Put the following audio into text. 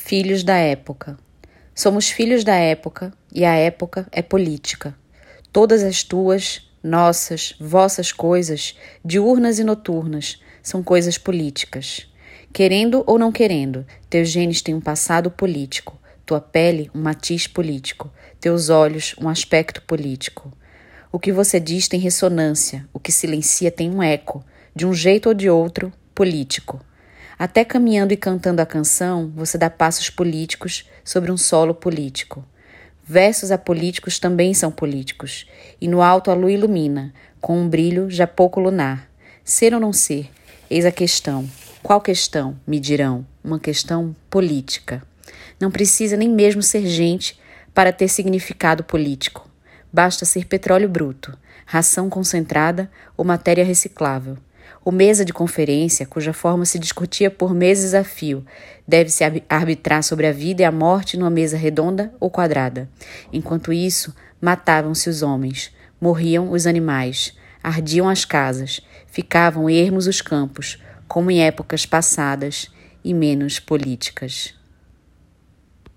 Filhos da época. Somos filhos da época e a época é política. Todas as tuas, nossas, vossas coisas, diurnas e noturnas, são coisas políticas. Querendo ou não querendo, teus genes têm um passado político, tua pele um matiz político, teus olhos um aspecto político. O que você diz tem ressonância, o que silencia tem um eco, de um jeito ou de outro, político. Até caminhando e cantando a canção, você dá passos políticos sobre um solo político. Versos apolíticos também são políticos, e no alto a lua ilumina, com um brilho já pouco lunar. Ser ou não ser, eis a questão. Qual questão? Me dirão. Uma questão política. Não precisa nem mesmo ser gente para ter significado político. Basta ser petróleo bruto, ração concentrada ou matéria reciclável. O mesa de conferência, cuja forma se discutia por meses a fio, deve-se arbitrar sobre a vida e a morte numa mesa redonda ou quadrada. Enquanto isso, matavam-se os homens, morriam os animais, ardiam as casas, ficavam ermos os campos, como em épocas passadas e menos políticas.